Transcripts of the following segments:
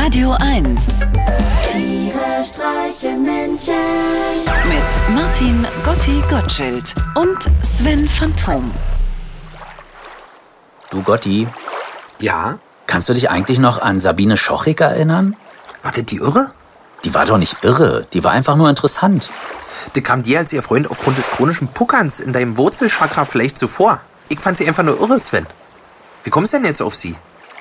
Radio 1 Tiere streichen Menschen. mit Martin Gotti Gottschild und Sven Phantom. Du Gotti, Ja? kannst du dich eigentlich noch an Sabine Schochig erinnern? Warte, die Irre? Die war doch nicht irre, die war einfach nur interessant. Die kam dir als ihr Freund aufgrund des chronischen Puckerns in deinem Wurzelchakra vielleicht zuvor. Ich fand sie einfach nur irre, Sven. Wie kommst du denn jetzt auf sie?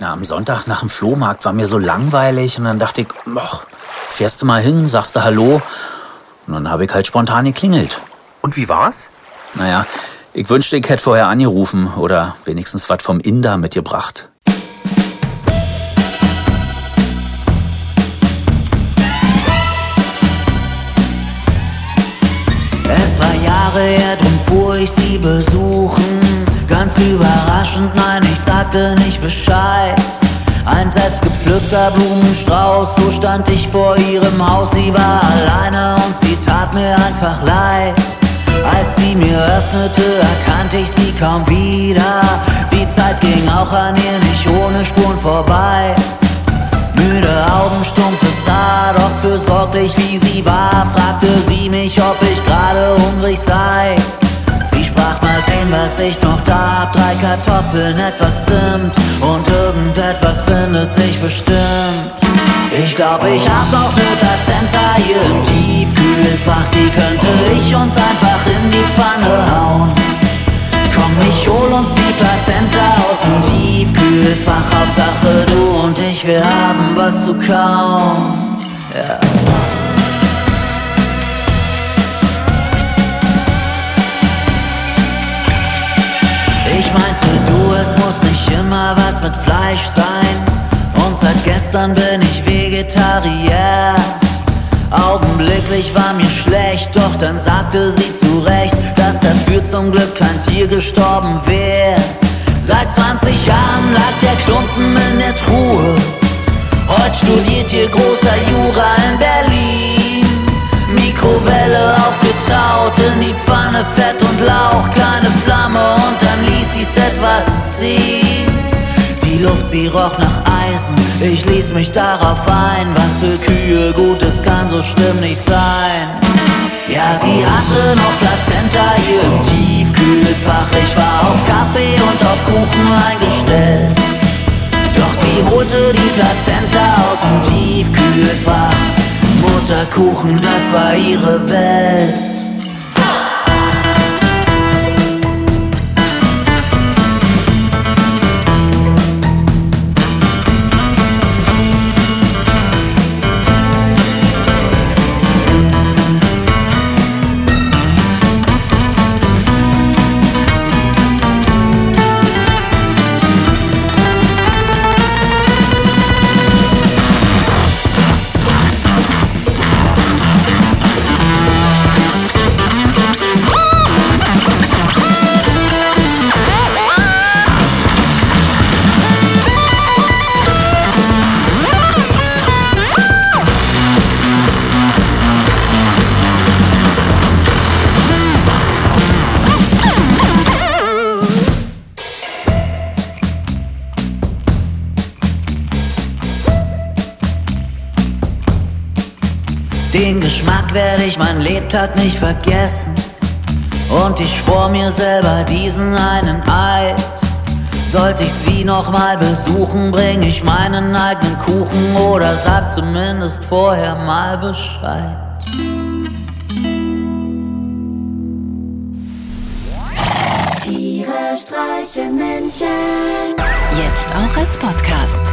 Na, am Sonntag nach dem Flohmarkt war mir so langweilig und dann dachte ich, ach, fährst du mal hin, sagst du Hallo. Und dann habe ich halt spontan geklingelt. Und wie war's? Naja, ich wünschte, ich hätte vorher angerufen oder wenigstens was vom Inder mitgebracht. Es war Jahre her, drum fuhr ich sie besuchen. Ganz überraschend, nein, ich sagte nicht Bescheid. Ein selbstgepflückter Blumenstrauß, so stand ich vor ihrem Haus. Sie war alleine und sie tat mir einfach leid. Als sie mir öffnete, erkannte ich sie kaum wieder. Die Zeit ging auch an ihr nicht ohne Spuren vorbei. Müde Augen, stumpfes Haar, doch fürsorglich wie sie war, fragte sie mich, ob ich gerade hungrig sei. Sie sprach mal was ich noch da hab, drei Kartoffeln, etwas Zimt und irgendetwas findet sich bestimmt. Ich glaube, ich hab noch ne Plazenta hier im Tiefkühlfach, die könnte ich uns einfach in die Pfanne hauen. Komm, ich hol uns die Plazenta aus dem Tiefkühlfach. Hauptsache du und ich, wir haben was zu kauen. Ja. Meinte du, es muss nicht immer was mit Fleisch sein. Und seit gestern bin ich Vegetarier. Augenblicklich war mir schlecht, doch dann sagte sie zu Recht, dass dafür zum Glück kein Tier gestorben wäre. Seit 20 Jahren lag der Klumpen in der Truhe. Heute studiert hier großer Jura in Berlin. Etwas ziehen. Die Luft, sie roch nach Eisen, ich ließ mich darauf ein, was für Kühe Gutes kann so schlimm nicht sein. Ja, sie hatte noch Plazenta hier im Tiefkühlfach, ich war auf Kaffee und auf Kuchen eingestellt. Doch sie holte die Plazenta aus dem Tiefkühlfach. Mutterkuchen, das war ihre Welt. Den Geschmack werde ich mein Lebtag nicht vergessen. Und ich schwor mir selber diesen einen Eid. Sollte ich sie noch mal besuchen, bring ich meinen eigenen Kuchen oder sag zumindest vorher mal Bescheid. Tiere streichen Menschen. Jetzt auch als Podcast.